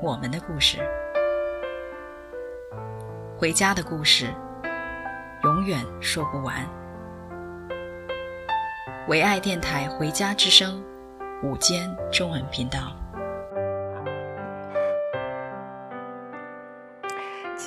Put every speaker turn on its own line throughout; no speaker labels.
我们的故事，回家的故事，永远说不完。唯爱电台《回家之声》午间中文频道，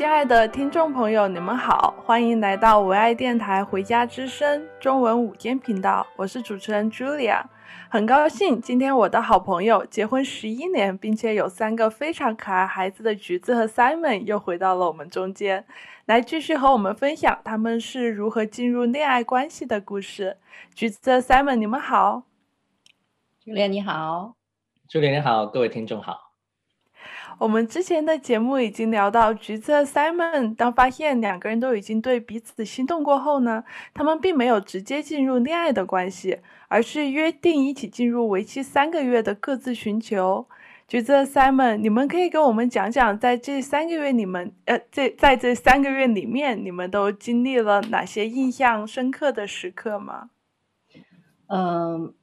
亲爱的听众朋友，你们好，欢迎来到唯爱电台《回家之声》中文午间频道，我是主持人 Julia。很高兴，今天我的好朋友结婚十一年，并且有三个非常可爱孩子的橘子和 Simon 又回到了我们中间，来继续和我们分享他们是如何进入恋爱关系的故事。橘子和 Simon，你们好。
朱莲你好，
朱莲你好，各位听众好。
我们之前的节目已经聊到，橘子和 Simon 当发现两个人都已经对彼此心动过后呢，他们并没有直接进入恋爱的关系，而是约定一起进入为期三个月的各自寻求。橘子和 Simon，你们可以跟我们讲讲，在这三个月你们呃，这在这三个月里面，你们都经历了哪些印象深刻的时刻吗？
嗯，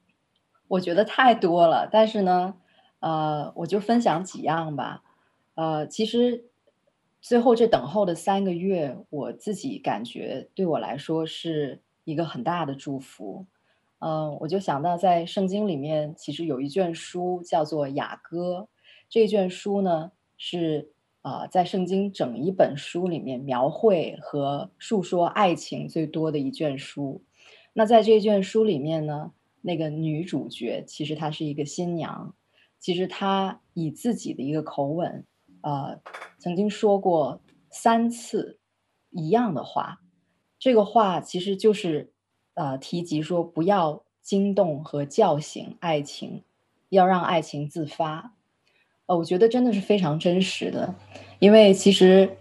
我觉得太多了，但是呢，呃，我就分享几样吧。呃，其实最后这等候的三个月，我自己感觉对我来说是一个很大的祝福。嗯、我就想到在圣经里面，其实有一卷书叫做雅歌。这卷书呢是啊、在圣经整一本书里面描绘和述说爱情最多的一卷书。那在这卷书里面呢，那个女主角其实她是一个新娘，其实她以自己的一个口吻。呃，曾经说过三次一样的话，这个话其实就是呃提及说不要惊动和叫醒爱情，要让爱情自发。呃，我觉得真的是非常真实的，因为其实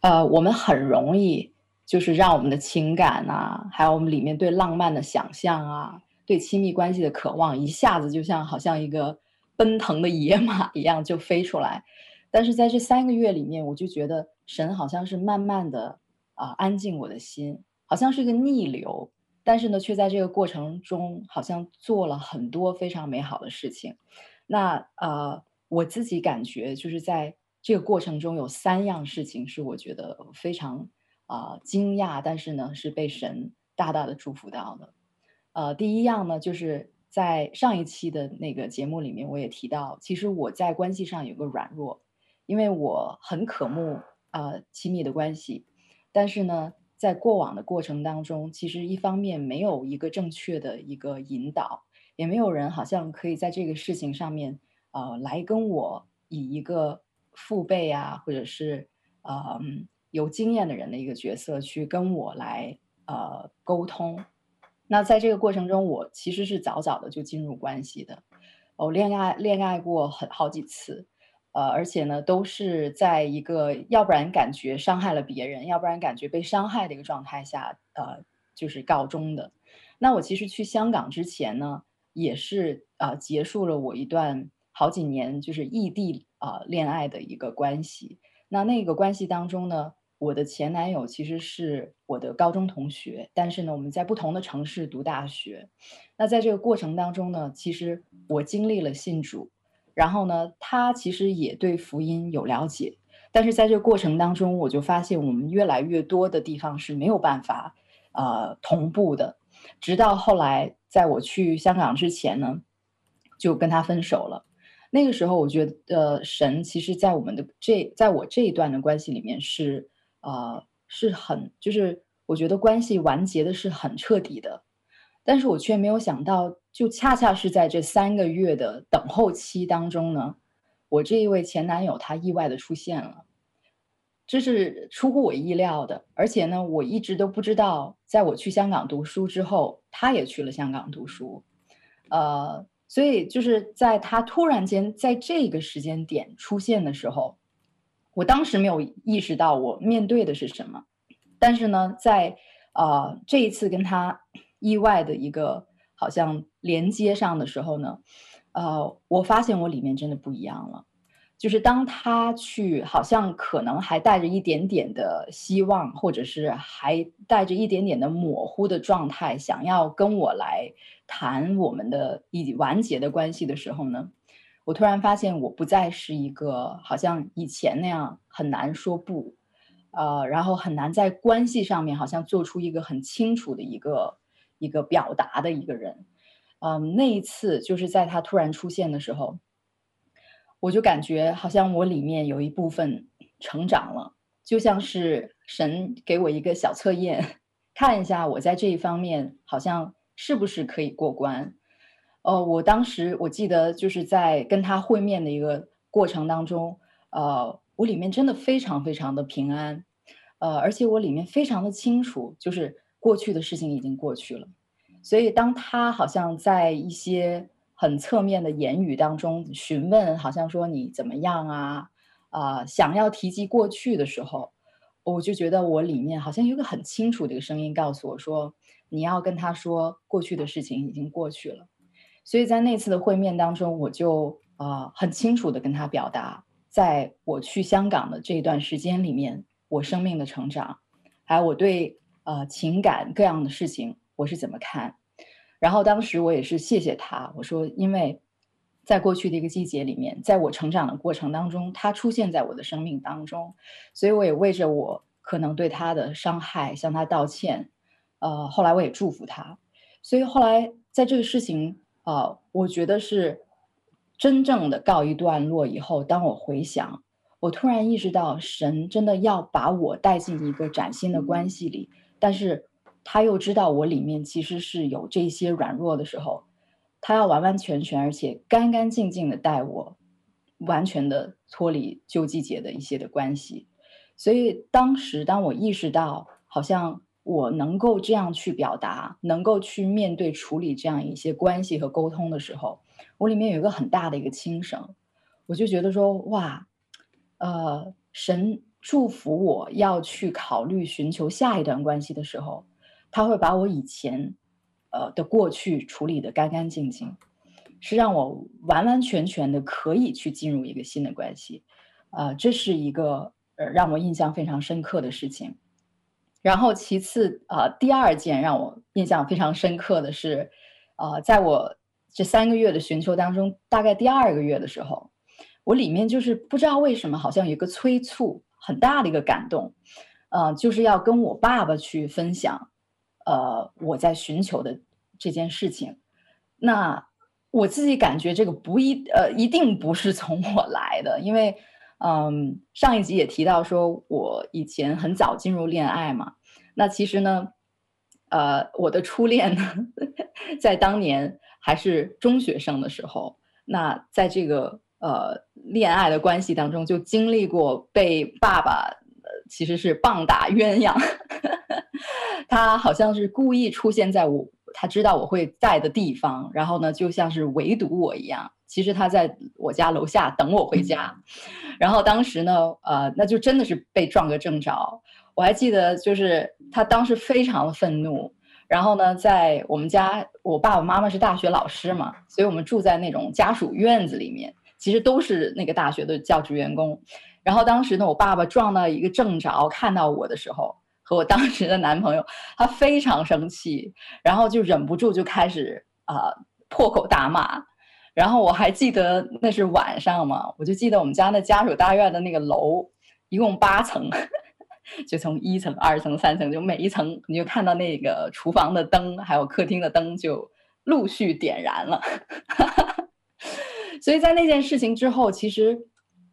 呃我们很容易就是让我们的情感啊，还有我们里面对浪漫的想象啊，对亲密关系的渴望，一下子就像好像一个奔腾的野马一样就飞出来。但是在这三个月里面，我就觉得神好像是慢慢的啊、安静我的心，好像是个逆流，但是呢，却在这个过程中好像做了很多非常美好的事情。那呃，我自己感觉就是在这个过程中有三样事情是我觉得非常啊、惊讶，但是呢是被神大大的祝福到的。呃，第一样呢就是在上一期的那个节目里面，我也提到，其实我在关系上有个软弱。因为我很渴慕、呃、亲密的关系，但是呢，在过往的过程当中，其实一方面没有一个正确的一个引导，也没有人好像可以在这个事情上面呃来跟我以一个父辈啊，或者是呃有经验的人的一个角色去跟我来呃沟通。那在这个过程中，我其实是早早的就进入关系的，我恋爱恋爱过很好几次。呃，而且呢，都是在一个要不然感觉伤害了别人，要不然感觉被伤害的一个状态下，呃，就是告终的。那我其实去香港之前呢，也是啊、呃，结束了我一段好几年就是异地啊、恋爱的一个关系。那那个关系当中呢，我的前男友其实是我的高中同学，但是呢，我们在不同的城市读大学。那在这个过程当中呢，其实我经历了信主。然后呢，他其实也对福音有了解，但是在这个过程当中，我就发现我们越来越多的地方是没有办法呃同步的。直到后来，在我去香港之前呢，就跟他分手了。那个时候，我觉得神其实，在我们的这，在我这一段的关系里面是呃是很，就是我觉得关系完结的是很彻底的。但是我却没有想到，就恰恰是在这三个月的等候期当中呢，我这一位前男友他意外的出现了，这是出乎我意料的。而且呢，我一直都不知道，在我去香港读书之后，他也去了香港读书。呃，所以就是在他突然间在这个时间点出现的时候，我当时没有意识到我面对的是什么，但是呢，在呃这一次跟他意外的一个好像连接上的时候呢，呃，我发现我里面真的不一样了。就是当他去，好像可能还带着一点点的希望，或者是还带着一点点的模糊的状态，想要跟我来谈我们的已完结的关系的时候呢，我突然发现我不再是一个好像以前那样很难说不，呃，然后很难在关系上面好像做出一个很清楚的一个一个表达的一个人。嗯、那一次就是在他突然出现的时候。我就感觉好像我里面有一部分成长了，就像是神给我一个小测验，看一下我在这一方面好像是不是可以过关。呃，我当时我记得就是在跟他会面的一个过程当中，呃，我里面真的非常非常的平安，呃，而且我里面非常的清楚，就是过去的事情已经过去了。所以当他好像在一些。很侧面的言语当中询问，好像说你怎么样啊？啊、想要提及过去的时候，我就觉得我里面好像有个很清楚的一个声音告诉我说，你要跟他说过去的事情已经过去了。所以在那次的会面当中，我就啊、很清楚的跟他表达，在我去香港的这一段时间里面，我生命的成长，还有我对呃情感各样的事情我是怎么看。然后当时我也是谢谢他，我说，因为在过去的一个季节里面，在我成长的过程当中，他出现在我的生命当中，所以我也为着我可能对他的伤害向他道歉。呃，后来我也祝福他，所以后来在这个事情啊、呃，我觉得是真正的告一段落以后，当我回想，我突然意识到，神真的要把我带进一个崭新的关系里，但是。他又知道我里面其实是有这些软弱的时候，他要完完全全而且干干净净的带我，完全的脱离旧季节的一些的关系。所以当时当我意识到，好像我能够这样去表达，能够去面对处理这样一些关系和沟通的时候，我里面有一个很大的一个轻省，我就觉得说，哇，呃，神祝福我要去考虑寻求下一段关系的时候。他会把我以前，呃的过去处理得干干净净，是让我完完全全的可以去进入一个新的关系，呃，这是一个呃让我印象非常深刻的事情。然后其次，呃，第二件让我印象非常深刻的是，呃，在我这三个月的寻求当中，大概第二个月的时候，我里面就是不知道为什么，好像有一个催促很大的一个感动，呃，就是要跟我爸爸去分享。呃，我在寻求的这件事情，那我自己感觉这个不一呃，一定不是从我来的，因为嗯，上一集也提到说我以前很早进入恋爱嘛，那其实呢，呃，我的初恋呢，在当年还是中学生的时候，那在这个呃恋爱的关系当中，就经历过被爸爸。其实是棒打鸳鸯，他好像是故意出现在我他知道我会在的地方，然后呢，就像是围堵我一样。其实他在我家楼下等我回家，然后当时呢，呃，那就真的是被撞个正着。我还记得，就是他当时非常的愤怒，然后呢，在我们家，我爸爸妈妈是大学老师嘛，所以我们住在那种家属院子里面，其实都是那个大学的教职员工。然后当时呢，我爸爸撞到一个正着，看到我的时候，和我当时的男朋友，他非常生气，然后就忍不住就开始啊、破口大骂。然后我还记得那是晚上嘛，我就记得我们家那家属大院的那个楼一共八层，就从一层、二层、三层，就每一层你就看到那个厨房的灯，还有客厅的灯就陆续点燃了。所以在那件事情之后，其实。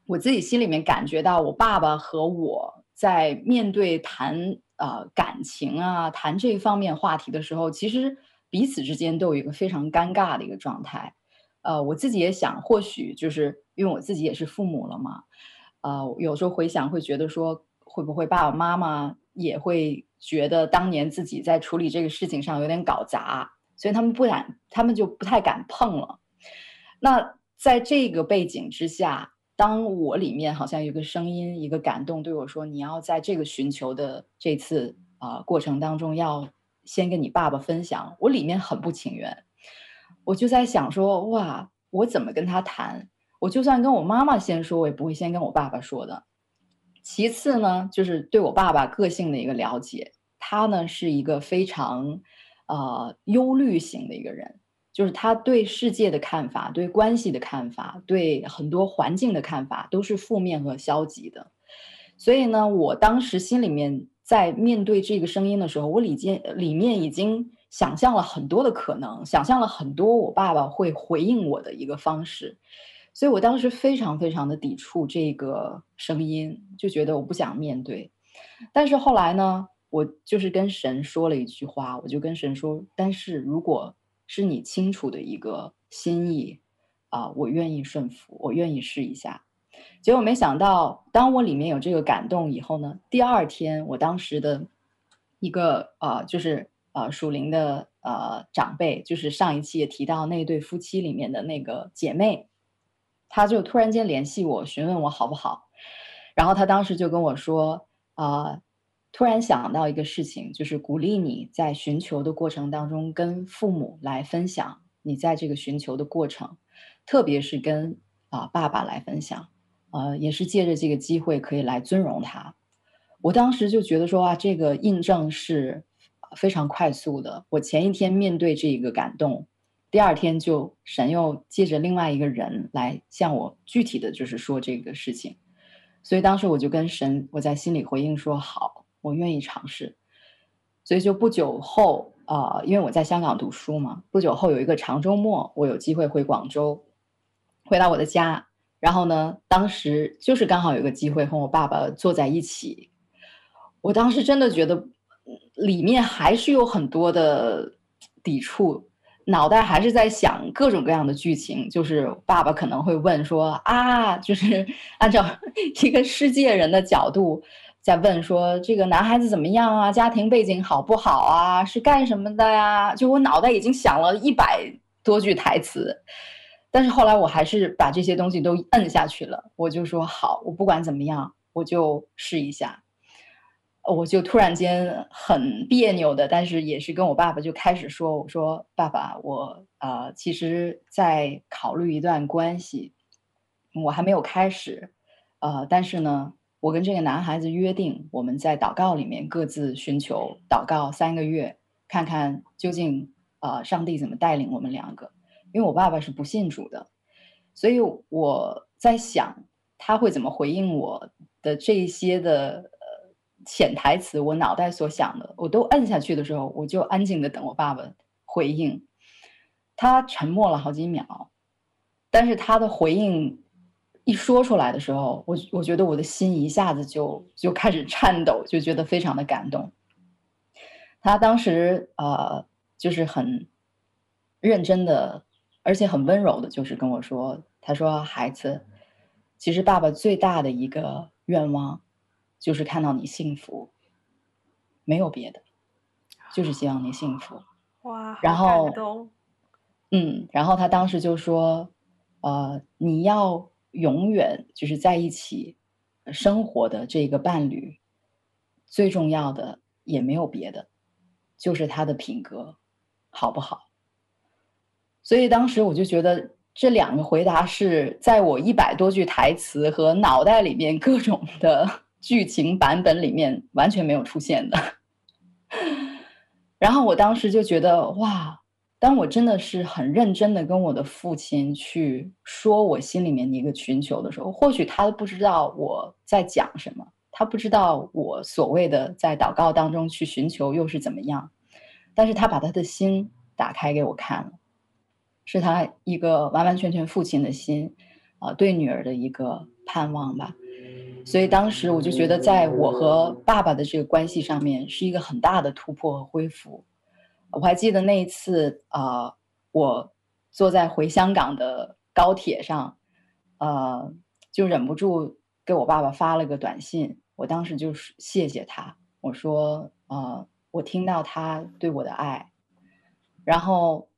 我自己心里面感觉到，我爸爸和我在面对谈呃感情啊，谈这一方面话题的时候，其实彼此之间都有一个非常尴尬的一个状态。呃，我自己也想，或许就是因为我自己也是父母了嘛，呃，有时候回想会觉得说，会不会爸爸妈妈也会觉得当年自己在处理这个事情上有点搞砸，所以他们不敢，他们就不太敢碰了。那在这个背景之下，当我里面好像有个声音，一个感动对我说：“你要在这个寻求的这次啊、过程当中，要先跟你爸爸分享。”我里面很不情愿，我就在想说：“哇，我怎么跟他谈？我就算跟我妈妈先说，我也不会先跟我爸爸说的。”其次呢，就是对我爸爸个性的一个了解，他呢是一个非常呃忧虑型的一个人。就是他对世界的看法、对关系的看法、对很多环境的看法都是负面和消极的，所以呢，我当时心里面在面对这个声音的时候，我里间里面已经想象了很多的可能，想象了很多我爸爸会回应我的一个方式，所以我当时非常非常的抵触这个声音，就觉得我不想面对。但是后来呢，我就是跟神说了一句话，我就跟神说，但是如果是你清楚的一个心意啊，我愿意顺服，我愿意试一下。结果没想到，当我里面有这个感动以后呢，第二天我当时的一个啊，就是啊属灵的呃长辈，就是上一期也提到那对夫妻里面的那个姐妹，她就突然间联系我，询问我好不好。然后她当时就跟我说啊。突然想到一个事情，就是鼓励你在寻求的过程当中，跟父母来分享你在这个寻求的过程，特别是跟啊爸爸来分享，呃，也是借着这个机会可以来尊荣他。我当时就觉得说啊，这个印证是非常快速的。我前一天面对这个感动，第二天就神又借着另外一个人来向我具体的就是说这个事情，所以当时我就跟神，我在心里回应说好。我愿意尝试，所以就不久后啊、呃，因为我在香港读书嘛，不久后有一个长周末，我有机会回广州，回到我的家，然后呢，当时就是刚好有个机会和我爸爸坐在一起，我当时真的觉得里面还是有很多的抵触，脑袋还是在想各种各样的剧情，就是爸爸可能会问说啊，就是按照 一个世界人的角度。在问说这个男孩子怎么样啊？家庭背景好不好啊？是干什么的呀？就我脑袋已经想了一百多句台词，但是后来我还是把这些东西都摁下去了。我就说好，我不管怎么样，我就试一下。我就突然间很别扭的，但是也是跟我爸爸就开始说：“我说爸爸，我呃，其实在考虑一段关系，我还没有开始，呃，但是呢。”我跟这个男孩子约定，我们在祷告里面各自寻求祷告三个月，看看究竟呃上帝怎么带领我们两个。因为我爸爸是不信主的，所以我在想他会怎么回应我的这些的呃潜台词，我脑袋所想的，我都摁下去的时候，我就安静的等我爸爸回应。他沉默了好几秒，但是他的回应。一说出来的时候，我我觉得我的心一下子就就开始颤抖，就觉得非常的感动。他当时呃，就是很认真的，而且很温柔的，就是跟我说：“他说孩子，其实爸爸最大的一个愿望就是看到你幸福，没有别的，就是希望你幸福。”
哇，
然后，嗯，然后他当时就说：“呃，你要。”永远就是在一起生活的这个伴侣，最重要的也没有别的，就是他的品格好不好？所以当时我就觉得这两个回答是在我一百多句台词和脑袋里面各种的剧情版本里面完全没有出现的。然后我当时就觉得哇。当我真的是很认真的跟我的父亲去说我心里面的一个寻求的时候，或许他都不知道我在讲什么，他不知道我所谓的在祷告当中去寻求又是怎么样，但是他把他的心打开给我看了，是他一个完完全全父亲的心，啊、对女儿的一个盼望吧。所以当时我就觉得，在我和爸爸的这个关系上面，是一个很大的突破和恢复。我还记得那一次啊、呃，我坐在回香港的高铁上，呃，就忍不住给我爸爸发了个短信。我当时就是谢谢他，我说，呃，我听到他对我的爱，然后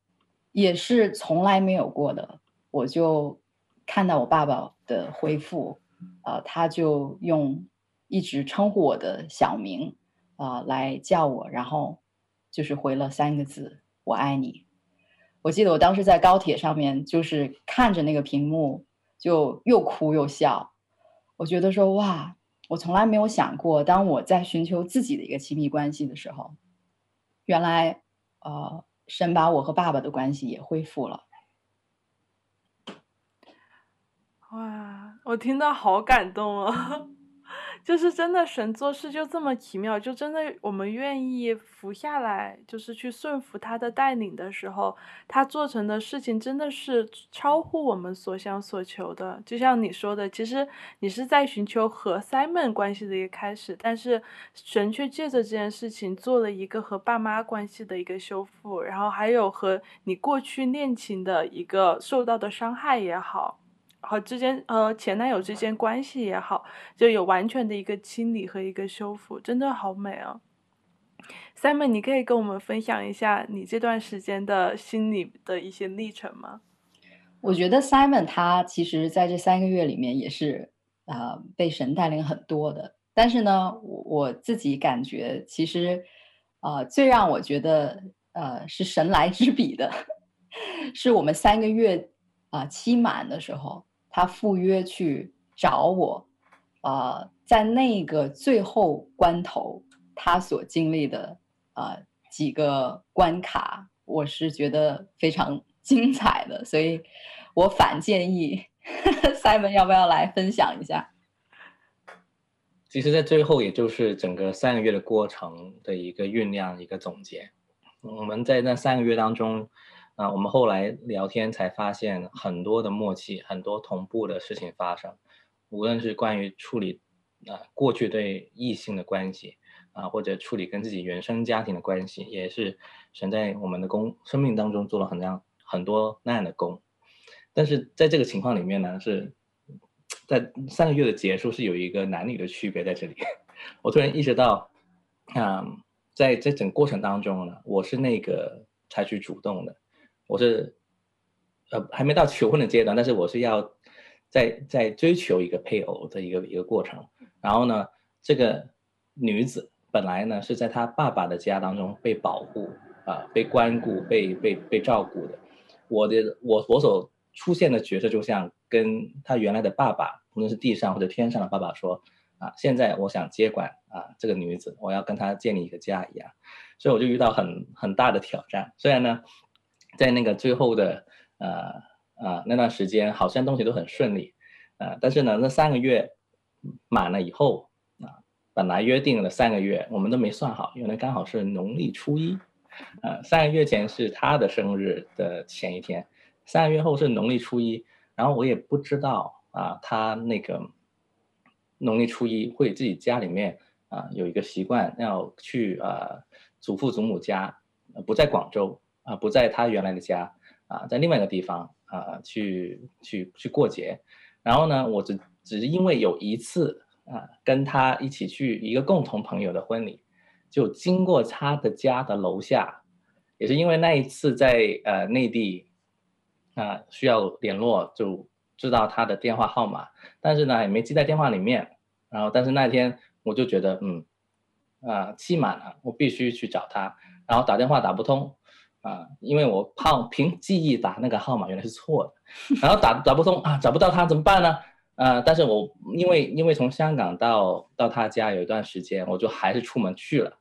也是从来没有过的，我就看到我爸爸的回复，呃，他就用一直称呼我的小名啊、呃、来叫我，然后就是回了三个字：“我爱你。”我记得我当时在高铁上面，就是看着那个屏幕，就又哭又笑。我觉得说哇，我从来没有想过，当我在寻求自己的一个亲密关系的时候，原来呃，神把我和爸爸的关系也恢复了。
哇，我听到好感动啊！就是真的，神做事就这么奇妙，就真的我们愿意服下来，就是去顺服他的带领的时候，他做成的事情真的是超乎我们所想所求的。就像你说的，其实你是在寻求和 Simon 关系的一个开始，但是神却借着这件事情做了一个和爸妈关系的一个修复，然后还有和你过去恋情的一个受到的伤害也好。和之间呃前男友之间关系也好，就有完全的一个清理和一个修复，真的好美啊！Simon，你可以跟我们分享一下你这段时间的心理的一些历程吗？
我觉得 Simon 他其实在这三个月里面也是啊、呃、被神带领很多的，但是呢，我我自己感觉其实、呃、最让我觉得呃是神来之笔的，是我们三个月啊、期满的时候。他赴约去找我，啊、呃，在那个最后关头，他所经历的、呃、几个关卡，我是觉得非常 精彩的，所以我反建议呵呵 Simon 要不要来分享一下？
其实，在最后，也就是整个三个月的过程的一个酝酿，一个总结。我们在那三个月当中。啊，我们后来聊天才发现很多的默契，很多同步的事情发生，无论是关于处理啊过去对异性的关系啊，或者处理跟自己原生家庭的关系，也是神在我们的工生命当中做了很多很多那样的工。但是在这个情况里面呢，是在三个月的结束是有一个男女的区别在这里。我突然意识到，啊，在这整过程当中呢，我是那个采取主动的。我是，呃，还没到求婚的阶段，但是我是要在在追求一个配偶的一个一个过程。然后呢，这个女子本来呢是在她爸爸的家当中被保护啊、被关顾、被被被照顾的。我的我我所出现的角色，就像跟她原来的爸爸，无论是地上或者天上的爸爸说啊，现在我想接管啊这个女子，我要跟她建立一个家一样。所以我就遇到很很大的挑战。虽然呢。在那个最后的呃呃那段时间，好像东西都很顺利，呃，但是呢，那三个月满了以后啊、本来约定了三个月，我们都没算好，因为刚好是农历初一，呃，三个月前是他的生日的前一天，三个月后是农历初一，然后我也不知道啊、他那个农历初一会自己家里面啊、有一个习惯要去啊、呃、祖父祖母家，不在广州。啊，不在他原来的家，啊，在另外一个地方啊，去去去过节，然后呢，我只只是因为有一次啊，跟他一起去一个共同朋友的婚礼，就经过他的家的楼下，也是因为那一次在呃内地啊需要联络，就知道他的电话号码，但是呢也没记在电话里面，然后但是那天我就觉得嗯啊期满了，我必须去找他，然后打电话打不通。啊，因为我怕凭记忆打那个号码原来是错的，然后打打不通啊，找不到他怎么办呢？啊，但是我因为因为从香港到到他家有一段时间，我就还是出门去了，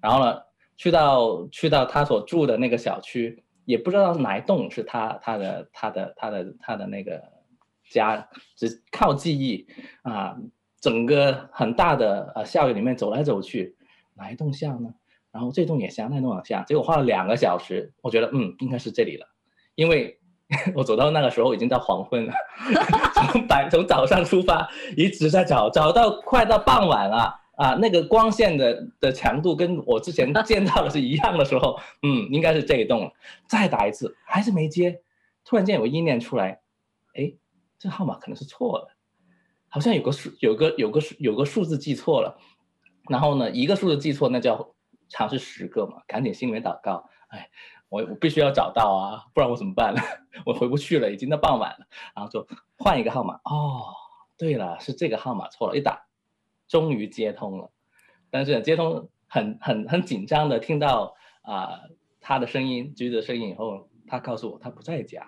然后呢，去到去到他所住的那个小区，也不知道哪一栋是他他的他的他的他的那个家，只靠记忆啊，整个很大的呃校园里面走来走去，哪一栋像呢？然后这栋也下，那栋也下，结果花了两个小时，我觉得嗯，应该是这里了，因为 我走到那个时候已经到黄昏了，从白从早上出发一直在找，找到快到傍晚了啊，那个光线的的强度跟我之前见到的是一样的时候，嗯，应该是这一栋了，再打一次还是没接，突然间有个意念出来，哎，这号码可能是错了，好像有个数有个有个有个数字记错了，然后呢，一个数字记错那叫。尝试十个嘛，赶紧心里面祷告。哎，我我必须要找到啊，不然我怎么办呢？我回不去了，已经到傍晚了。然后就换一个号码。哦，对了，是这个号码错了，一打，终于接通了。但是接通很很很紧张的听到啊、他的声音，橘子的声音以后，他告诉我他不在家。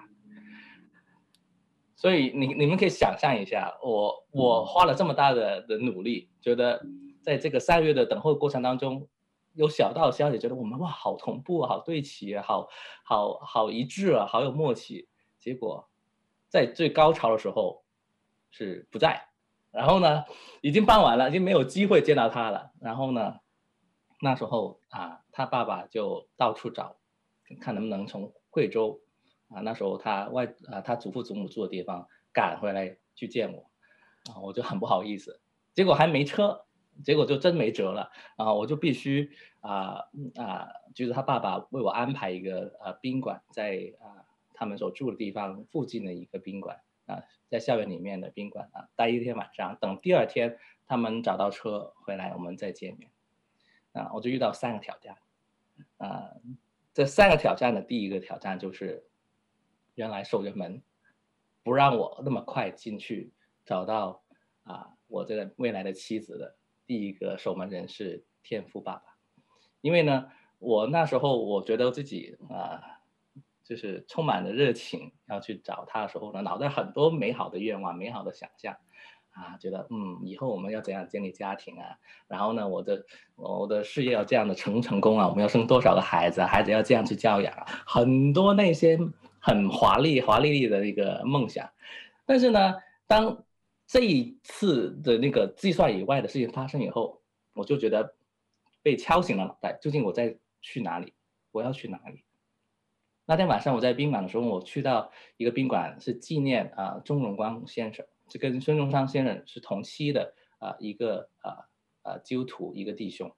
所以你你们可以想象一下，我我花了这么大的的努力，觉得在这个三个月的等候过程当中，有小道消息觉得我们哇好同步，好对齐，好好好一致啊，好有默契。结果在最高潮的时候是不在，然后呢已经办完了，已经没有机会见到他了。然后呢那时候啊，他爸爸就到处找，看能不能从贵州。啊，那时候他外啊，他祖父祖母住的地方赶回来去见我，啊，我就很不好意思，结果还没车，结果就真没辙了，啊，我就必须啊啊，就是他爸爸为我安排一个呃宾馆，在啊他们所住的地方附近的一个宾馆啊，在校园里面的宾馆啊，待一天晚上，等第二天他们找到车回来，我们再见面，啊，我就遇到三个挑战，啊，这三个挑战的第一个挑战就是。原来守着门，不让我那么快进去找到啊，我这个未来的妻子的第一个守门人是天赋爸爸，因为呢，我那时候我觉得自己啊，就是充满了热情要去找他的时候呢，脑袋很多美好的愿望、美好的想象。啊，觉得嗯，以后我们要怎样建立家庭啊？然后呢，我的我的事业要这样的成成功啊？我们要生多少个孩子？孩子要这样去教养啊？很多那些很华丽、华丽丽的一个梦想。但是呢，当这一次的那个计算以外的事情发生以后，我就觉得被敲醒了脑袋。究竟我在去哪里？我要去哪里？那天晚上我在宾馆的时候，我去到一个宾馆，是纪念啊钟荣光先生。是跟孙中山先生是同期的啊，一个啊啊基督徒一个弟兄，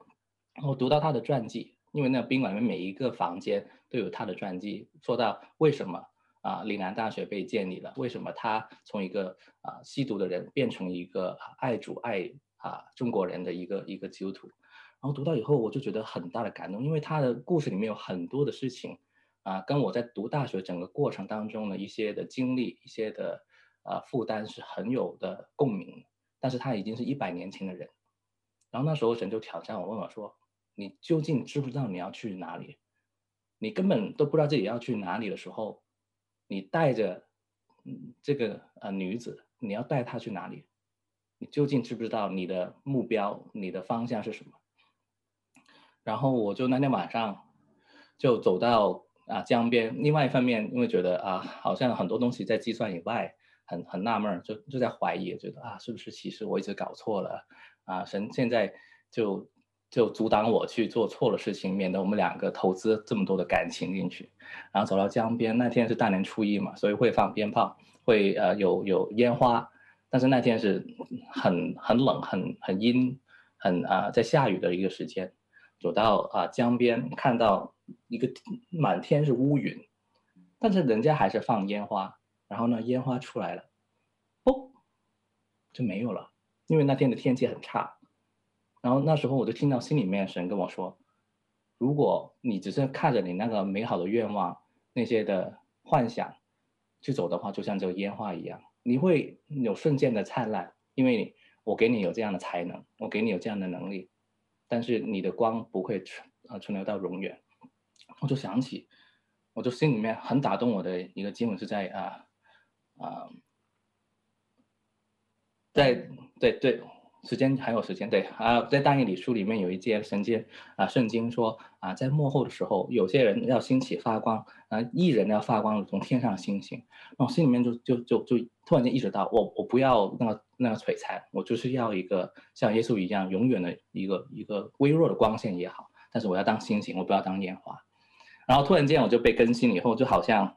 我读到他的传记，因为那宾馆里面每一个房间都有他的传记，说到为什么啊岭南大学被建立了，为什么他从一个啊吸毒的人变成一个爱主爱啊中国人的一个一个基督徒，然后读到以后我就觉得很大的感动，因为他的故事里面有很多的事情啊，跟我在读大学整个过程当中的一些的经历，一些的。啊，负担是很有的共鸣，但是他已经是一百年前的人，然后那时候神就挑战我，问我说：“你究竟知不知道你要去哪里？你根本都不知道自己要去哪里的时候，你带着这个呃女子，你要带她去哪里？你究竟知不知道你的目标、你的方向是什么？”然后我就那天晚上就走到啊江边，另外一方面，因为觉得啊好像很多东西在计算以外。很很纳闷，就就在怀疑，觉得啊，是不是其实我一直搞错了啊？神现在就就阻挡我去做错了事情，免得我们两个投资这么多的感情进去。然后走到江边，那天是大年初一嘛，所以会放鞭炮，会呃有有烟花，但是那天是很很冷、很很阴、很啊在下雨的一个时间。走到啊江边，看到一个满天是乌云，但是人家还是放烟花。然后呢，烟花出来了，哦，就没有了，因为那天的天气很差。然后那时候我就听到心里面神跟我说：“如果你只是看着你那个美好的愿望、那些的幻想去走的话，就像这个烟花一样，你会有瞬间的灿烂，因为我给你有这样的才能，我给你有这样的能力，但是你的光不会存呃存留到永远。”我就想起，我就心里面很打动我的一个经文是在啊。啊，在对对，时间还有时间对啊，在但以理书里面有一节圣经啊，圣经说啊，在幕后的时候，有些人要兴起发光啊，义人要发光，从天上星星。那我心里面就就就就突然间意识到，我我不要那个那个璀璨，我就是要一个像耶稣一样永远的一个一个微弱的光线也好，但是我要当星星，我不要当烟花。然后突然间我就被更新了以后，就好像。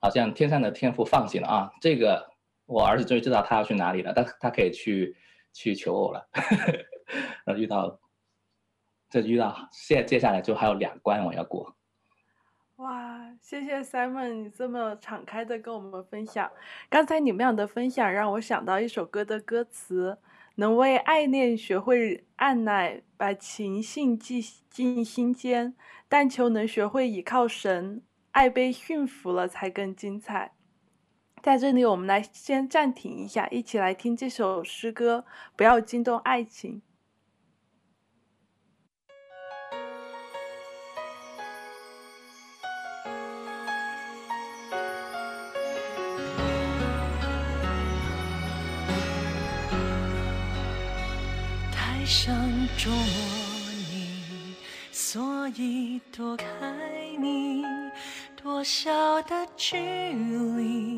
好像天上的天父放心了啊，这个我儿子终于知道他要去哪里了，他他可以去去求偶了。然后遇到，这遇到，现接下来就还有两关我要过。
哇，谢谢 Simon，你这么敞开的跟我们分享。刚才你们俩的分享让我想到一首歌的歌词，能为爱恋学会按捺，把情性记进心间。但求能学会倚靠神，爱被驯服了才更精彩。在这里，我们来先暂停一下，一起来听这首诗歌，不要惊动爱情。
太想捉摸你，所以躲开你。多小的距离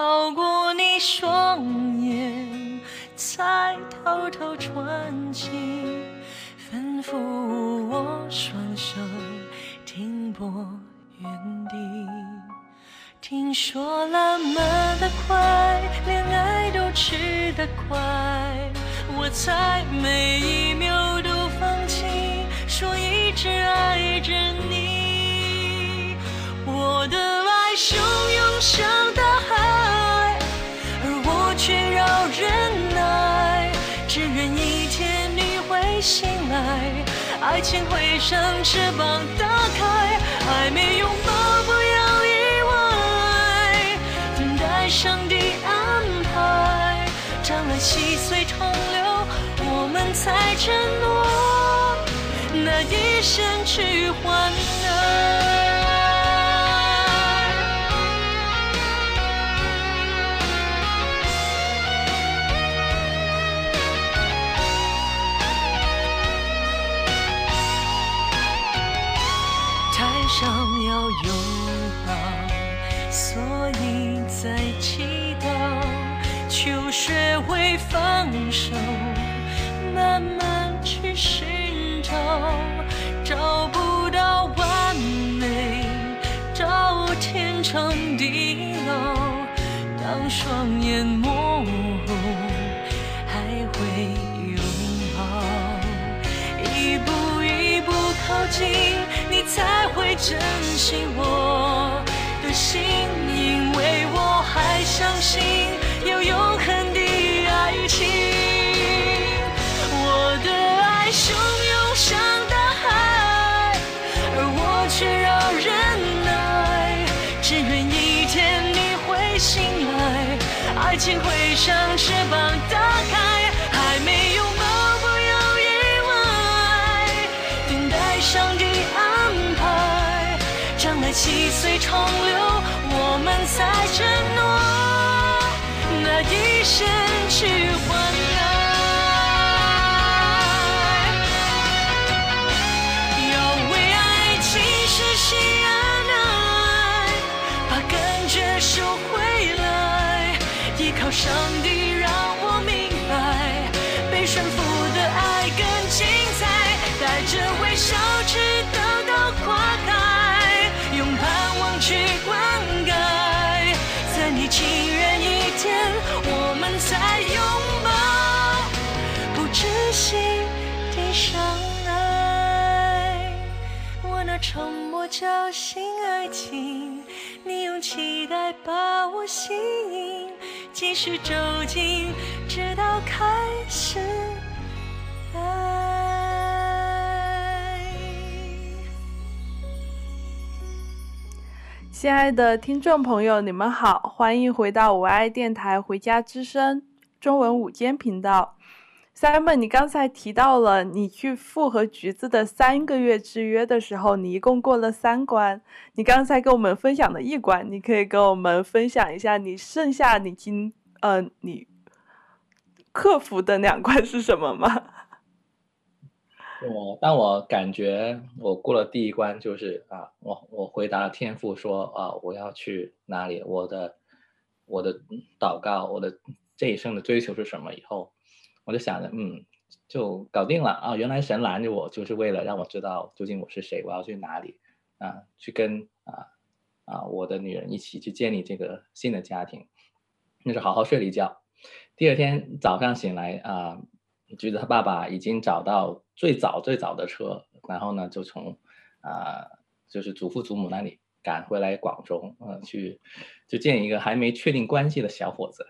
逃过你双眼，才偷偷传情，吩咐我双手停泊原地。听说浪漫的快，恋爱都吃得快，我才每一秒都放弃，说一直爱着你。我的爱汹涌像爱情会像翅膀打开，爱没拥抱不要意外，等待上帝安排，将来细水长流，我们才承诺那一生去换爱。所以。在祈祷，求学会放手，慢慢去寻找，找不到完美，找天长地老。当双眼模糊，还会拥抱，一步一步靠近，才会珍惜我的心，因为我还相信有永恒的爱情。我的爱汹涌像大海，而我却要忍耐，只愿一天你会醒来，爱情会像翅膀细水长流。我们在承诺，那一生去换爱。沉默叫醒爱情，你用期待把我吸引，继续走进，直到开始。
亲爱的听众朋友，你们好，欢迎回到我爱电台《回家之声》中文午间频道。Simon，你刚才提到了你去复和橘子的三个月之约的时候，你一共过了三关。你刚才跟我们分享了一关，你可以跟我们分享一下你剩下你经呃你克服的两关是什么吗？
我当我感觉我过了第一关，就是啊，我我回答了天父说啊，我要去哪里？我的我的祷告，我的这一生的追求是什么？以后我就想着，嗯，就搞定了啊。原来神拦着我，就是为了让我知道究竟我是谁，我要去哪里啊？去跟啊啊我的女人一起去建立这个新的家庭。那是好好睡了一觉，第二天早上醒来啊。橘子他爸爸已经找到最早最早的车，然后呢，就从啊、就是祖父祖母那里赶回来广州，呃，去就见一个还没确定关系的小伙子。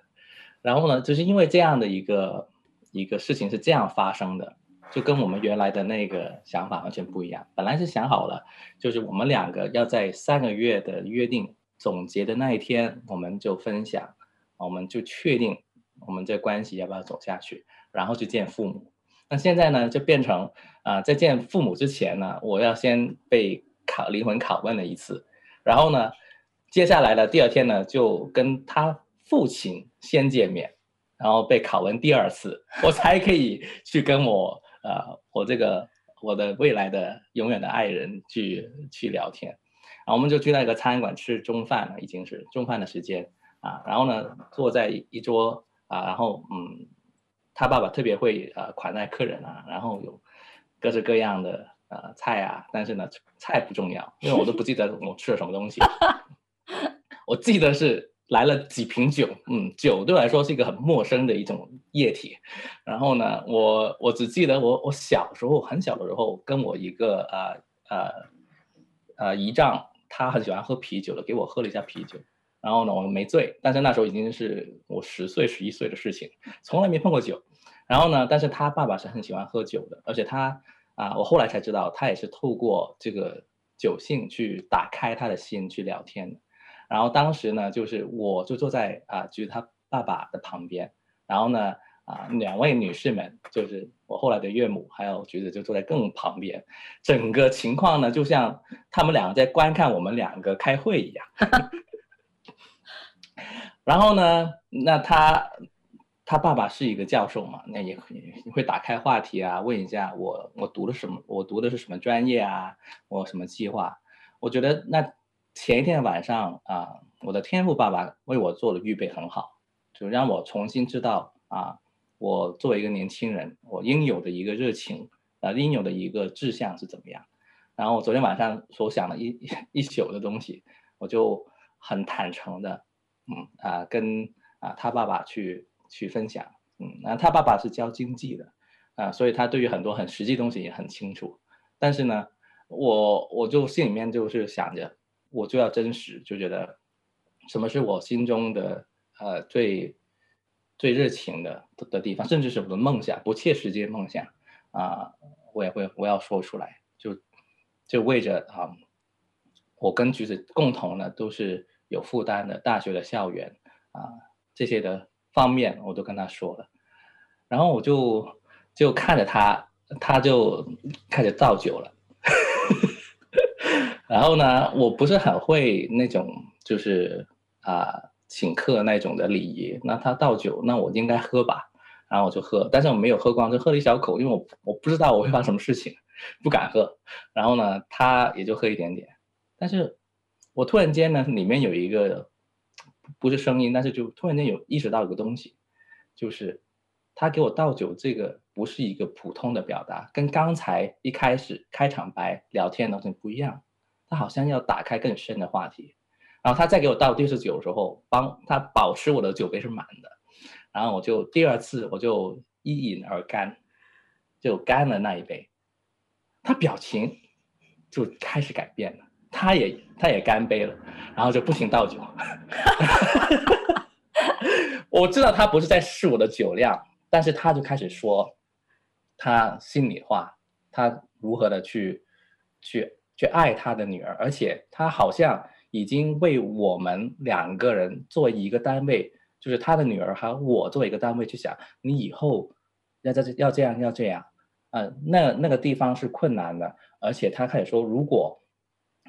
然后呢，就是因为这样的一个一个事情是这样发生的，就跟我们原来的那个想法完全不一样。本来是想好了，就是我们两个要在三个月的约定总结的那一天，我们就分享，我们就确定我们这关系要不要走下去，然后去见父母。那现在呢，就变成啊、在见父母之前呢，我要先被考灵魂拷问了一次，然后呢，接下来的第二天呢，就跟他父亲先见面，然后被拷问第二次，我才可以去跟我呃，我这个我的未来的永远的爱人去去聊天。然后我们就去那个餐馆吃中饭了，已经是中饭的时间啊。然后呢，坐在一桌啊，然后嗯，他爸爸特别会呃款待客人啊，然后有各式各样的呃菜啊。但是呢，菜不重要，因为我都不记得我吃了什么东西。我记得是来了几瓶酒，嗯，酒对我来说是一个很陌生的一种液体。然后呢，我我只记得我我小时候很小的时候，跟我一个呃呃呃姨丈。他很喜欢喝啤酒的，给我喝了一下啤酒，然后呢，我没醉，但是那时候已经是我十岁、十一岁的事情，从来没碰过酒。然后呢，但是他爸爸是很喜欢喝酒的，而且他啊，我后来才知道，他也是透过这个酒性去打开他的心去聊天的。然后当时呢，就是我就坐在啊，就是他爸爸的旁边，然后呢。啊，两位女士们，就是我后来的岳母，还有橘子就坐在更旁边。整个情况呢，就像他们两个在观看我们两个开会一样。然后呢，那他他爸爸是一个教授嘛，那也也会打开话题啊，问一下我我读了什么，我读的是什么专业啊，我什么计划？我觉得那前一天晚上啊，我的天赋爸爸为我做的预备很好，就让我重新知道啊。我作为一个年轻人，我应有的一个热情，啊，应有的一个志向是怎么样？然后我昨天晚上所想的一, 一宿的东西，我就很坦诚的，嗯啊，跟啊他爸爸去去分享，嗯，那他爸爸是教经济的，啊，所以他对于很多很实际东西也很清楚。但是呢，我我就心里面就是想着，我就要真实，就觉得什么是我心中的呃最。最热情的的地方，甚至是我的梦想，不切实际的梦想啊，我也会我要说出来，就就为着啊，我跟橘子共同的都是有负担的大学的校园啊，这些的方面我都跟他说了，然后我就就看着他，他就开始倒酒了，然后呢，我不是很会那种就是啊。请客那种的礼仪，那他倒酒，那我应该喝吧，然后我就喝，但是我没有喝光，就喝了一小口，因为我我不知道我会发生什么事情，不敢喝。然后呢，他也就喝一点点，但是我突然间呢，里面有一个不是声音，但是就突然间有意识到一个东西，就是他给我倒酒，这个不是一个普通的表达，跟刚才一开始开场白聊天的东西不一样，他好像要打开更深的话题。然后他再给我倒第二次酒的时候，帮他保持我的酒杯是满的，然后我就第二次我就一饮而干，就干了那一杯，他表情就开始改变了，他也他也干杯了，然后就不停倒酒，我知道他不是在试我的酒量，但是他就开始说他心里话，他如何的去去去爱他的女儿，而且他好像。已经为我们两个人作为一个单位，就是他的女儿和我作为一个单位去想，你以后要这要这样要这样，啊、呃，那那个地方是困难的，而且他开始说，如果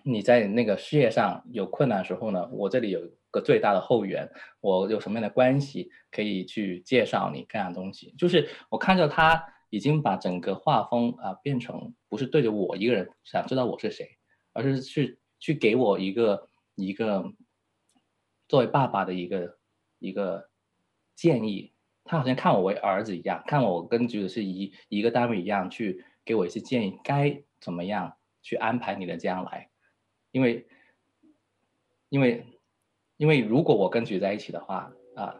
你在那个事业上有困难的时候呢，我这里有个最大的后援，我有什么样的关系可以去介绍你这样东西，就是我看着他已经把整个画风啊、变成不是对着我一个人想知道我是谁，而是去去给我一个。一个作为爸爸的一个一个建议，他好像看我为儿子一样，看我跟橘子是一一个单位一样，去给我一些建议，该怎么样去安排你的将来。因为，因为，因为如果我跟橘子在一起的话，啊，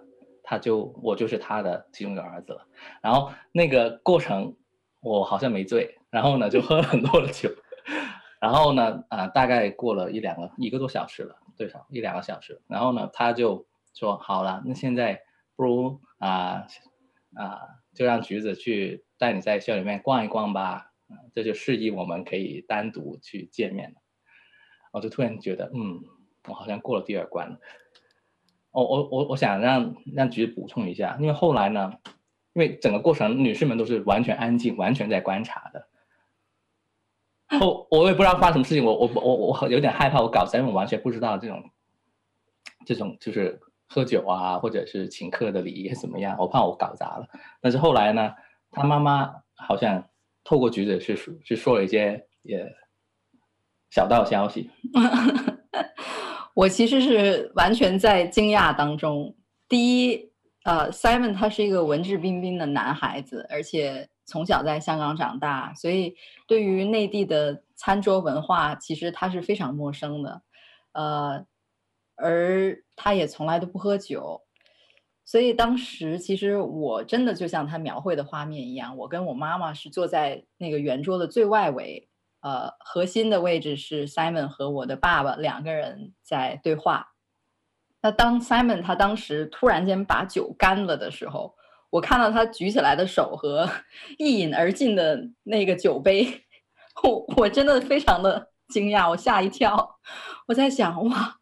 他就我就是他的其中一个儿子了。然后那个过程我好像没醉，然后呢就喝了很多的酒。然后呢，啊、大概过了一两个一个多小时了，最少一两个小时。然后呢，他就说好了，那现在不如啊啊、就让橘子去带你在校里面逛一逛吧。这就示意我们可以单独去见面了。我就突然觉得，嗯，我好像过了第二关。我我我我想让让橘子补充一下，因为后来呢，因为整个过程女士们都是完全安静，完全在观察的。我我也不知道发生什么事情，我我我我有点害怕，我搞砸，因为我完全不知道这种这种就是喝酒啊，或者是请客的礼仪怎么样，我怕我搞砸了。但是后来呢，他妈妈好像透过橘子去去说了一些也小道消息。
我其实是完全在惊讶当中。第一，呃，Simon 他是一个文质彬彬的男孩子，而且。从小在香港长大，所以对于内地的餐桌文化，其实他是非常陌生的。呃，而他也从来都不喝酒，所以当时其实我真的就像他描绘的画面一样，我跟我妈妈是坐在那个圆桌的最外围，呃，核心的位置是 Simon 和我的爸爸两个人在对话。那当 Simon 他当时突然间把酒干了的时候，我看到他举起来的手和 一饮而尽的那个酒杯，我我真的非常的惊讶，我吓一跳。我在想，哇，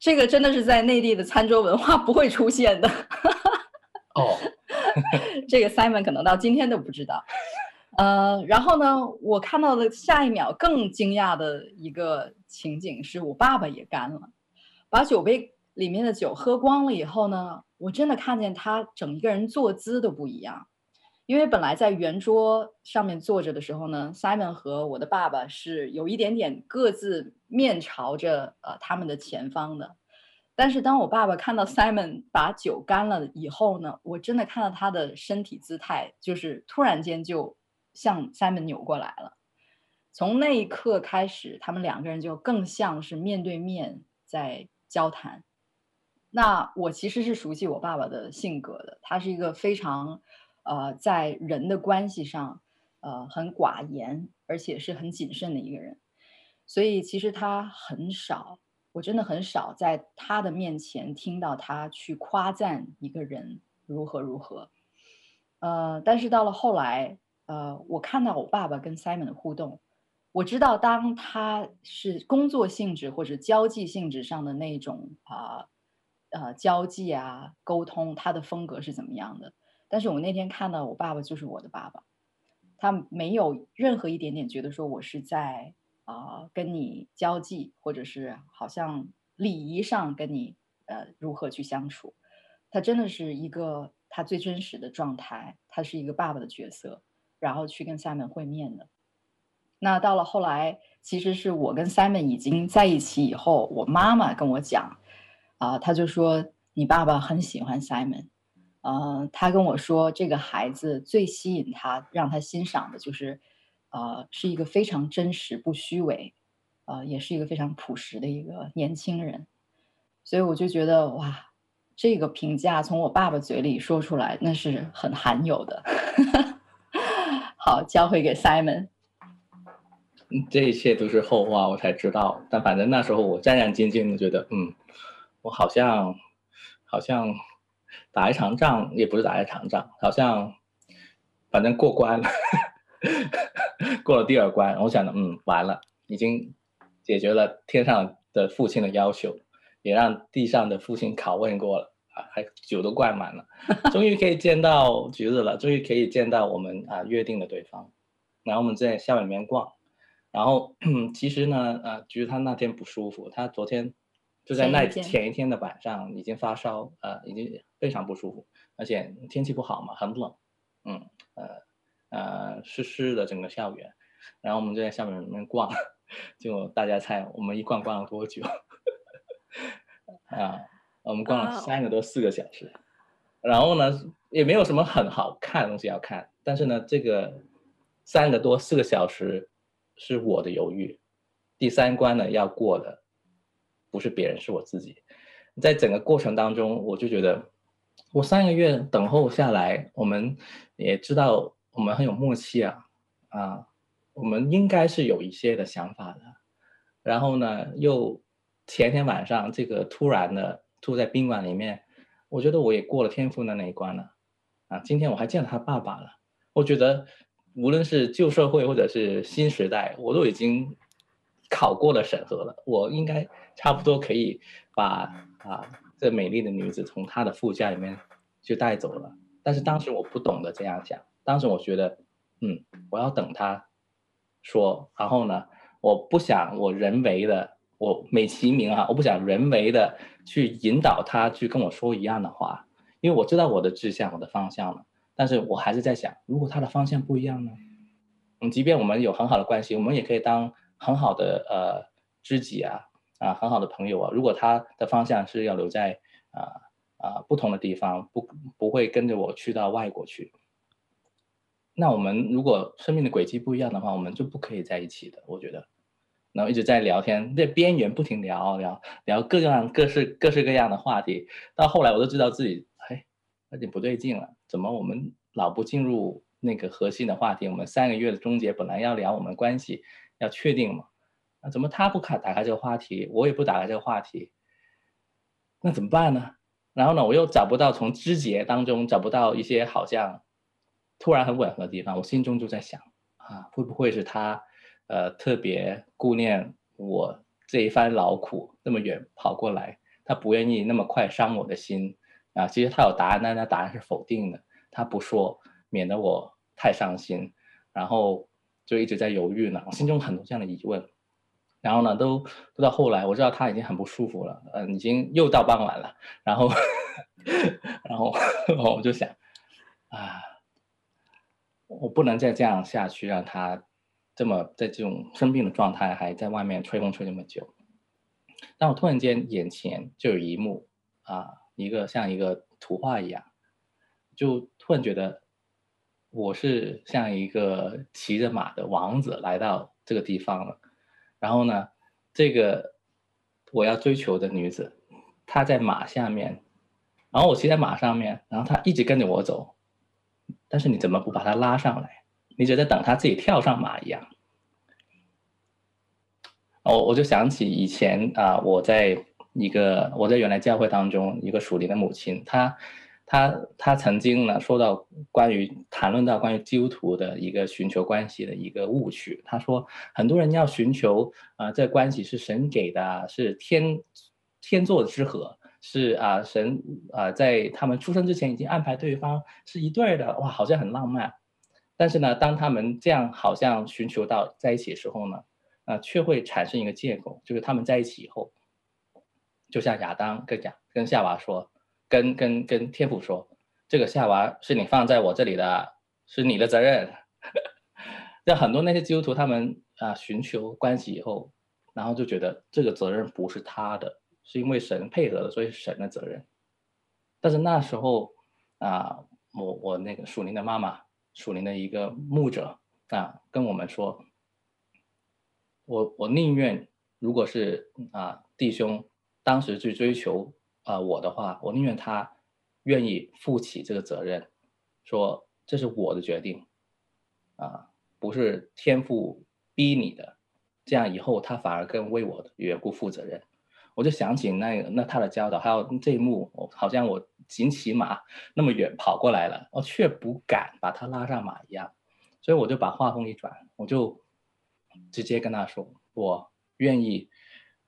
这个真的是在内地的餐桌文化不会出现的。
哦，
这个 Simon 可能到今天都不知道。呃，然后呢，我看到的下一秒更惊讶的一个情景是我爸爸也干了，把酒杯里面的酒喝光了以后呢。我真的看见他整一个人坐姿都不一样，因为本来在圆桌上面坐着的时候呢，Simon 和我的爸爸是有一点点各自面朝着呃他们的前方的。但是当我爸爸看到 Simon 把酒干了以后呢，我真的看到他的身体姿态就是突然间就向 Simon 扭过来了。从那一刻开始，他们两个人就更像是面对面在交谈。那我其实是熟悉我爸爸的性格的，他是一个非常，呃，在人的关系上，呃，很寡言，而且是很谨慎的一个人，所以其实他很少，我真的很少在他的面前听到他去夸赞一个人如何如何，呃，但是到了后来，呃，我看到我爸爸跟 Simon 的互动，我知道当他是工作性质或者交际性质上的那种啊。呃，交际啊，沟通，他的风格是怎么样的？但是我那天看到我爸爸就是我的爸爸，他没有任何一点点觉得说我是在啊、跟你交际，或者是好像礼仪上跟你呃如何去相处。他真的是一个他最真实的状态，他是一个爸爸的角色，然后去跟 Simon 会面的。那到了后来，其实是我跟 Simon 已经在一起以后，我妈妈跟我讲。啊、呃，他就说你爸爸很喜欢 Simon，呃，他跟我说这个孩子最吸引他，让他欣赏的就是，呃，是一个非常真实、不虚伪，呃，也是一个非常朴实的一个年轻人，所以我就觉得哇，这个评价从我爸爸嘴里说出来，那是很罕有的。好，交回给 Simon。
这一切都是后话，我才知道，但反正那时候我战战兢兢的觉得，嗯。我好像，好像打一场仗，也不是打一场仗，好像反正过关了，过了第二关。我想着，嗯，完了，已经解决了天上的父亲的要求，也让地上的父亲拷问过了啊，还酒都灌满了，终于可以见到橘子了，终于可以见到我们啊约定的对方。然后我们在校园里面逛，然后 其实呢，呃，橘子他那天不舒服，他昨天。就在那前一天的晚上，已经发烧，呃，已经非常不舒服，而且天气不好嘛，很冷，嗯，呃，呃，湿湿的整个校园，然后我们就在校园里面逛，就大家猜我们一逛逛了多久？啊，我们逛了三个多四个小时，然后呢，也没有什么很好看的东西要看，但是呢，这个三个多四个小时是我的犹豫，第三关呢要过的。不是别人，是我自己。在整个过程当中，我就觉得，我三个月等候下来，我们也知道我们很有默契啊，啊，我们应该是有一些的想法的。然后呢，又前天晚上这个突然的住在宾馆里面，我觉得我也过了天父的那一关了。啊，今天我还见了他爸爸了。我觉得无论是旧社会或者是新时代，我都已经考过了审核了。我应该差不多可以把啊这美丽的女子从她的副驾里面就带走了。但是当时我不懂得这样讲，当时我觉得，嗯，我要等他说，然后呢，我不想我人为的，我美其名啊，我不想人为的去引导他去跟我说一样的话，因为我知道我的志向，我的方向了。但是我还是在想，如果他的方向不一样呢？嗯，即便我们有很好的关系，我们也可以当很好的呃知己啊啊，很好的朋友啊。如果他的方向是要留在啊。啊，不同的地方不不会跟着我去到外国去。那我们如果生命的轨迹不一样的话，我们就不可以在一起的。我觉得，然后一直在聊天，在边缘不停聊聊聊各样各式各式各样的话题。到后来我都知道自己，哎，有点不对劲了。怎么我们老不进入那个核心的话题？我们三个月的终结本来要聊我们关系，要确定嘛？那怎么他不开打开这个话题，我也不打开这个话题？那怎么办呢？然后呢，我又找不到从枝节当中找不到一些好像突然很吻合的地方，我心中就在想啊，会不会是他呃特别顾念我这一番劳苦，那么远跑过来，他不愿意那么快伤我的心啊？其实他有答案，但那答案是否定的，他不说，免得我太伤心，然后就一直在犹豫呢，我心中很多这样的疑问。然后呢，都都到后来，我知道他已经很不舒服了，嗯、呃，已经又到傍晚了。然后，然后我就想，啊，我不能再这样下去，让他这么在这种生病的状态，还在外面吹风吹那么久。但我突然间眼前就有一幕啊，一个像一个图画一样，就突然觉得我是像一个骑着马的王子来到这个地方了。然后呢，这个我要追求的女子，她在马下面，然后我骑在马上面，然后她一直跟着我走，但是你怎么不把她拉上来？你只在等他自己跳上马一样。哦我就想起以前啊，我在一个我在原来教会当中一个属灵的母亲，她。她她曾经呢说到关于谈论到关于基督徒的一个寻求关系的一个误区。她说很多人要寻求啊、这关系是神给的，是天天作之合，是啊神啊在他们出生之前已经安排对方是一对的，哇，好像很浪漫。但是呢，当他们这样好像寻求到在一起的时候呢，啊、呃，却会产生一个借口，就是他们在一起以后，就像亚当跟亚跟夏娃说。跟跟跟天父说，这个夏娃是你放在我这里的，是你的责任。那很多那些基督徒他们啊寻求关系以后，然后就觉得这个责任不是他的，是因为神配合的，所以是神的责任。但是那时候啊，我我那个属灵的妈妈，属灵的一个牧者啊，跟我们说，我我宁愿如果是啊弟兄当时去追求。啊、我的话，我宁愿他愿意负起这个责任，说这是我的决定，啊，不是天父逼你的，这样以后他反而更为我的缘故负责任。我就想起那个那他的教导，还有这一幕，我好像我紧骑马那么远跑过来了，我却不敢把他拉上马一样，所以我就把话锋一转，我就直接跟他说，我愿意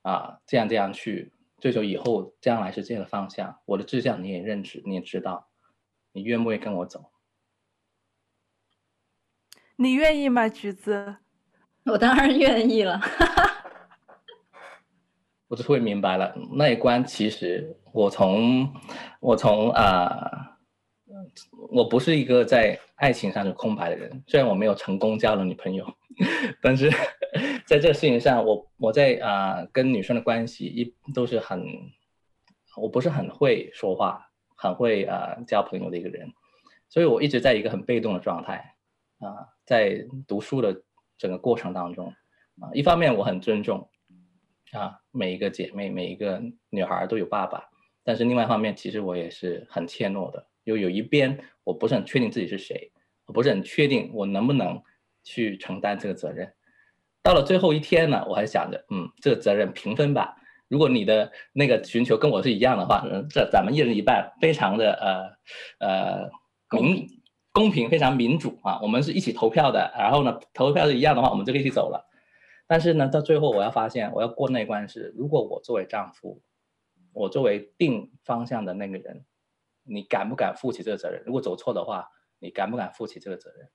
啊，这样这样去。追求以后将来是这样的方向，我的志向你也认识，你也知道，你愿不愿意跟我走？
你愿意吗，橘子？
我当然愿意了。
我就会明白了，那一关其实我从我从啊、我不是一个在爱情上是空白的人，虽然我没有成功交了女朋友，但是。在这个事情上，我我在啊、跟女生的关系一都是很，我不是很会说话，很会啊、交朋友的一个人，所以我一直在一个很被动的状态啊、在读书的整个过程当中啊、一方面我很尊重啊每一个姐妹每一个女孩都有爸爸，但是另外一方面其实我也是很怯懦的，又有一边我不是很确定自己是谁，我不是很确定我能不能去承担这个责任。到了最后一天呢，我还想着，嗯，这个责任平分吧。如果你的那个寻求跟我是一样的话，这咱们一人一半，非常的呃呃民公平，非常民主啊。我们是一起投票的，然后呢，投票是一样的话，我们就一起走了。但是呢，到最后我要发现，我要过那关是，如果我作为丈夫，我作为定方向的那个人，你敢不敢负起这个责任？如果走错的话，你敢不敢负起这个责任？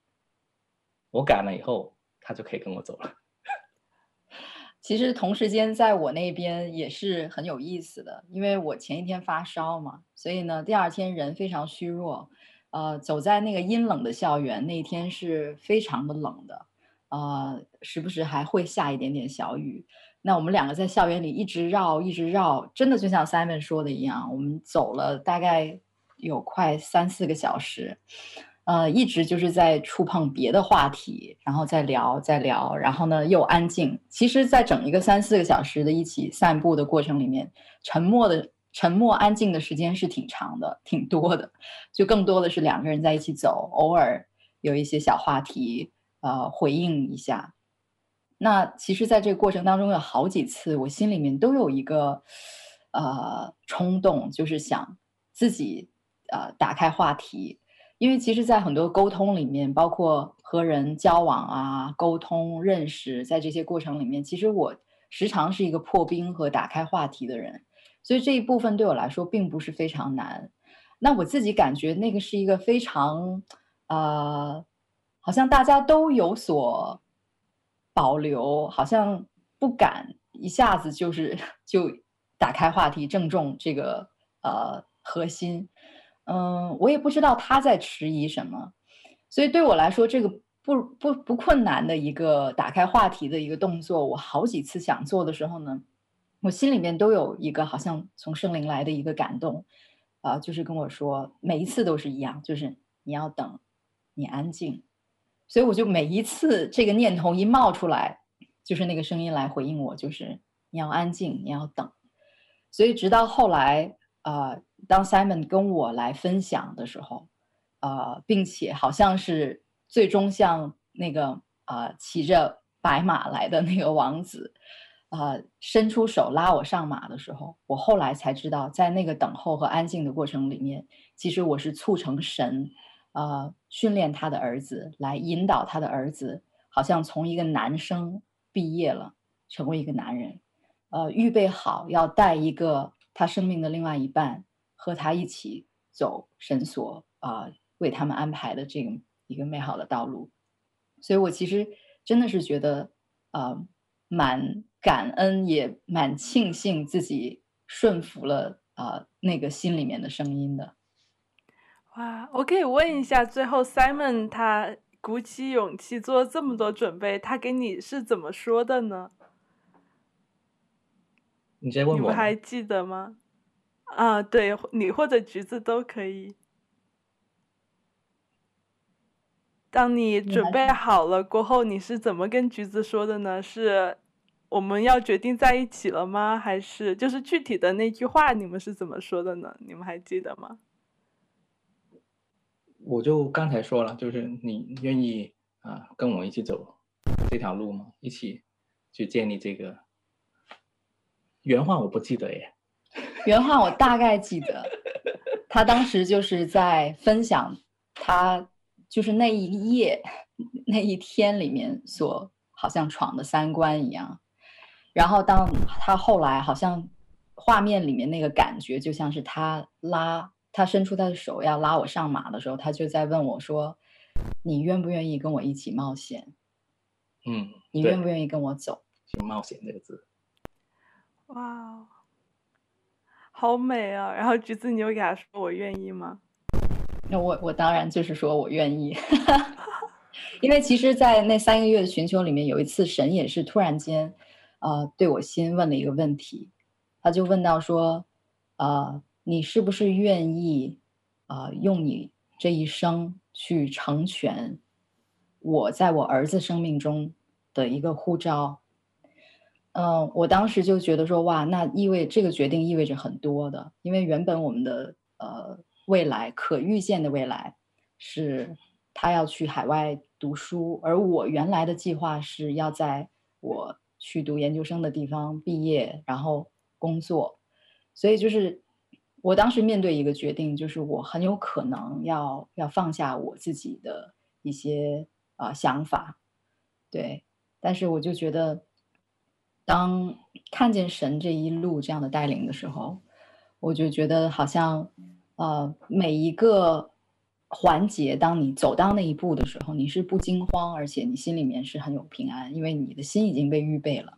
我敢了以后，他就可以跟我走了。
其实同时间在我那边也是很有意思的，因为我前一天发烧嘛，所以呢，第二天人非常虚弱，呃，走在那个阴冷的校园，那一天是非常的冷的，呃，时不时还会下一点点小雨。那我们两个在校园里一直绕，一直绕，真的就像 Simon 说的一样，我们走了大概有快三四个小时。呃，一直就是在触碰别的话题，然后再聊，再聊，然后呢又安静。其实，在整一个三四个小时的一起散步的过程里面，沉默的、沉默安静的时间是挺长的，挺多的。就更多的是两个人在一起走，偶尔有一些小话题，呃，回应一下。那其实，在这个过程当中，有好几次，我心里面都有一个呃冲动，就是想自己呃打开话题。因为其实，在很多沟通里面，包括和人交往啊、沟通、认识，在这些过程里面，其实我时常是一个破冰和打开话题的人，所以这一部分对我来说并不是非常难。那我自己感觉那个是一个非常，呃，好像大家都有所保留，好像不敢一下子就是 就打开话题，正中这个呃核心。嗯，我也不知道他在迟疑什么，所以对我来说，这个不不不困难的一个打开话题的一个动作，我好几次想做的时候呢，我心里面都有一个好像从圣灵来的一个感动，啊、就是跟我说，每一次都是一样，就是你要等，你安静，所以我就每一次这个念头一冒出来，就是那个声音来回应我，就是你要安静，你要等，所以直到后来。呃，当 Simon 跟我来分享的时候，呃，并且好像是最终像那个呃骑着白马来的那个王子，呃，伸出手拉我上马的时候，我后来才知道，在那个等候和安静的过程里面，其实我是促成神，呃，训练他的儿子，来引导他的儿子，好像从一个男生毕业了，成为一个男人，呃，预备好要带一个。他生命的另外一半和他一起走神所啊、为他们安排的这个一个美好的道路，所以我其实真的是觉得啊、呃，蛮感恩，也蛮庆幸自己顺服了啊、呃、那个心里面的声音的。
哇，我可以问一下，最后 Simon 他鼓起勇气做这么多准备，他给你是怎么说的呢？
你先问我，
你们还记得吗？啊，对，你或者橘子都可以。当你准备好了过后，你是怎么跟橘子说的呢？是我们要决定在一起了吗？还是就是具体的那句话，你们是怎么说的呢？你们还记得吗？
我就刚才说了，就是你愿意啊跟我一起走这条路吗？一起去建立这个。原话我不记得耶，
原话我大概记得，他当时就是在分享他就是那一夜那一天里面所好像闯的三关一样，然后当他后来好像画面里面那个感觉就像是他拉他伸出他的手要拉我上马的时候，他就在问我说：“你愿不愿意跟我一起冒险？”
嗯，
你愿不愿意跟我走？
是冒险这个字。
哇，好美啊！然后橘子，你有给他说我愿意吗？
那我我当然就是说我愿意，因为其实，在那三个月的寻求里面，有一次神也是突然间，呃，对我心问了一个问题，他就问到说，呃，你是不是愿意，呃，用你这一生去成全我在我儿子生命中的一个护照？嗯，我当时就觉得说，哇，那意味这个决定意味着很多的，因为原本我们的呃未来可预见的未来是他要去海外读书，而我原来的计划是要在我去读研究生的地方毕业，然后工作，所以就是我当时面对一个决定，就是我很有可能要要放下我自己的一些啊、呃、想法，对，但是我就觉得，当看见神这一路这样的带领的时候，我就觉得好像呃每一个。环节，当你走到那一步的时候，你是不惊慌，而且你心里面是很有平安，因为你的心已经被预备了。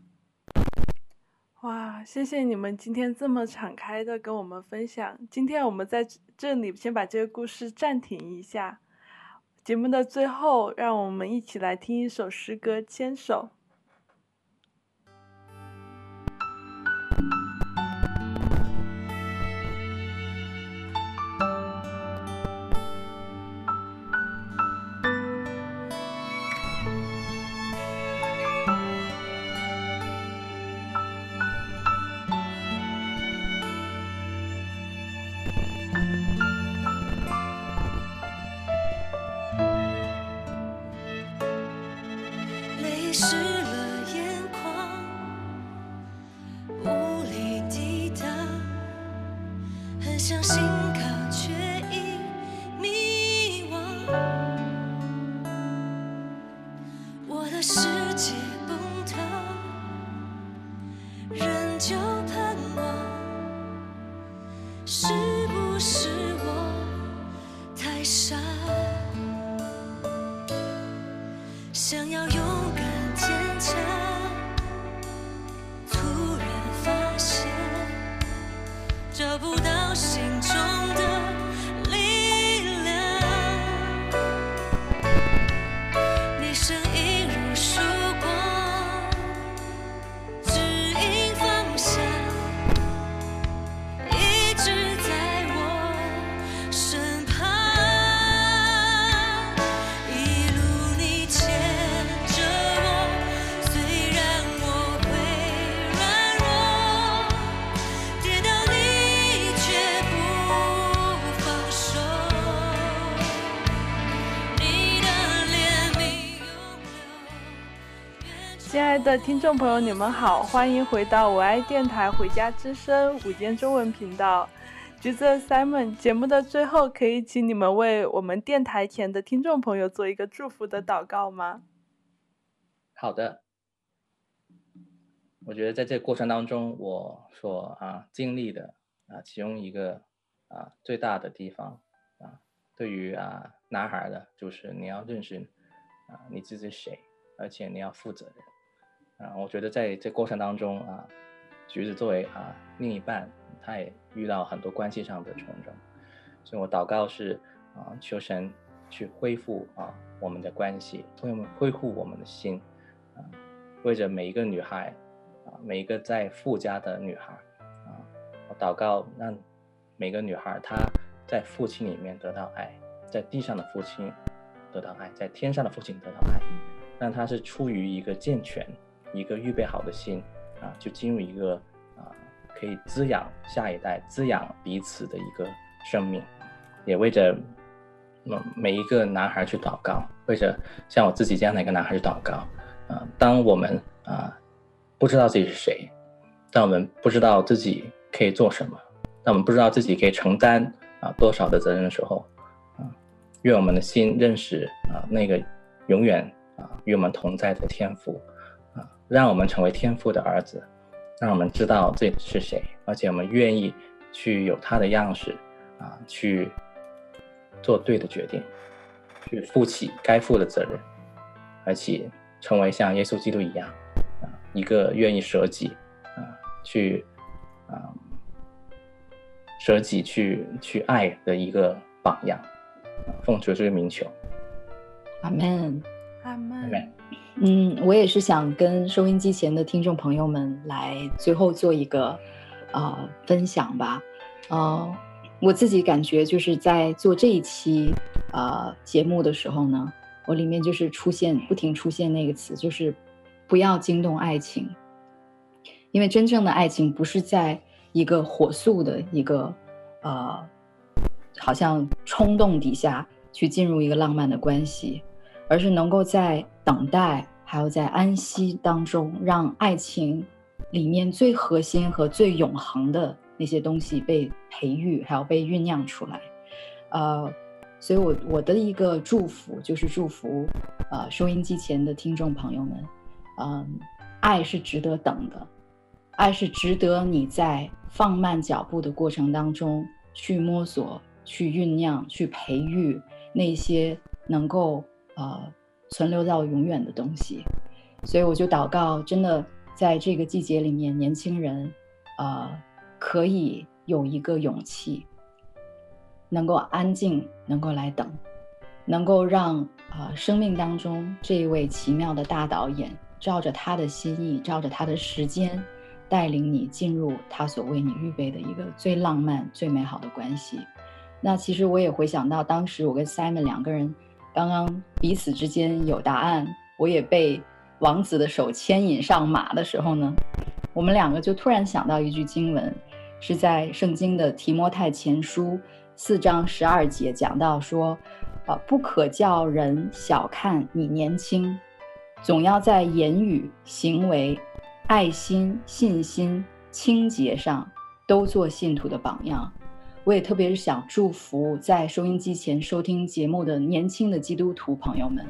哇，谢谢你们今天这么敞开的跟我们分享。今天我们在这里先把这个故事暂停一下。节目的最后，让我们一起来听一首诗歌《牵手》。あ的听众朋友，你们好，欢迎回到我爱电台《回家之声》午间中文频道。橘子 Simon 节目的最后，可以请你们为我们电台前的听众朋友做一个祝福的祷告吗？
好的，我觉得在这个过程当中，我所啊经历的啊其中一个啊最大的地方啊，对于啊男孩的，就是你要认识啊你自己是谁，而且你要负责任。啊，我觉得在这过程当中啊，橘子作为啊另一半，他也遇到很多关系上的重整，所以我祷告是啊，求神去恢复啊我们的关系，为我们恢复我们的心，啊，为着每一个女孩，啊每一个在父家的女孩，啊，我祷告让每个女孩她在父亲里面得到爱，在地上的父亲得到爱，在天上的父亲得到爱，让她是出于一个健全。一个预备好的心啊，就进入一个啊，可以滋养下一代、滋养彼此的一个生命，也为着嗯每一个男孩去祷告，为着像我自己这样的一个男孩去祷告啊。当我们啊不知道自己是谁，当我们不知道自己可以做什么，当我们不知道自己可以承担啊多少的责任的时候啊，愿我们的心认识啊那个永远啊与我们同在的天父。让我们成为天父的儿子，让我们知道自己是谁，而且我们愿意去有他的样式，啊，去做对的决定，去负起该负的责任，而且成为像耶稣基督一样，啊，一个愿意舍己，啊，去，啊，舍己去去爱的一个榜样，奉主这个名求，
阿门，
阿门。
嗯，我也是想跟收音机前的听众朋友们来最后做一个呃分享吧。呃，我自己感觉就是在做这一期呃节目的时候呢，我里面就是出现不停出现那个词，就是不要惊动爱情，因为真正的爱情不是在一个火速的一个呃好像冲动底下去进入一个浪漫的关系。而是能够在等待还有在安息当中，让爱情里面最核心和最永恒的那些东西被培育，还有被酝酿出来。呃，所以我我的一个祝福就是祝福呃收音机前的听众朋友们，嗯、爱是值得等的，爱是值得你在放慢脚步的过程当中去摸索、去酝酿、去培育那些能够。呃，存留到永远的东西，所以我就祷告，真的在这个季节里面，年轻人，呃，可以有一个勇气，能够安静，能够来等，能够让啊、呃，生命当中这一位奇妙的大导演，照着他的心意，照着他的时间，带领你进入他所为你预备的一个最浪漫、最美好的关系。那其实我也回想到，当时我跟 Simon 两个人。刚刚彼此之间有答案，我也被王子的手牵引上马的时候呢，我们两个就突然想到一句经文，是在圣经的提摩太前书四章十二节讲到说，啊，不可叫人小看你年轻，总要在言语、行为、爱心、信心、清洁上都做信徒的榜样。我也特别是想祝福在收音机前收听节目的年轻的基督徒朋友们，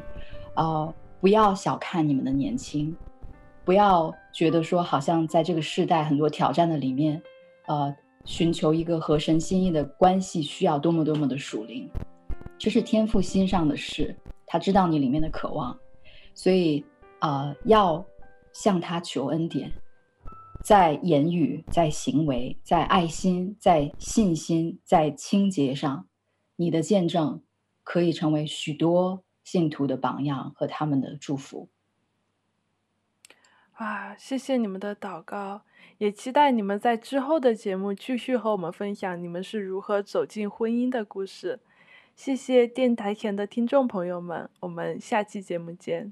呃，不要小看你们的年轻，不要觉得说好像在这个世代很多挑战的里面，呃，寻求一个合神心意的关系需要多么多么的属灵，这是天父心上的事，他知道你里面的渴望，所以啊，呃，要向他求恩典。在言语、在行为、在爱心、在信心、在清洁上，你的见证可以成为许多信徒的榜样和他们的祝福。
啊，谢谢你们的祷告，也期待你们在之后的节目继续和我们分享你们是如何走进婚姻的故事。谢谢电台前的听众朋友们，我们下期节目见。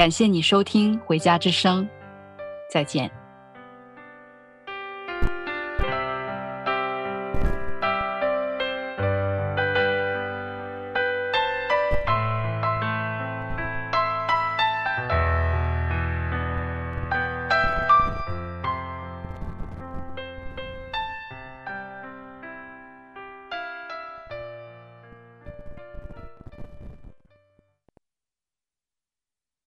感谢你收听《回家之声》，再见。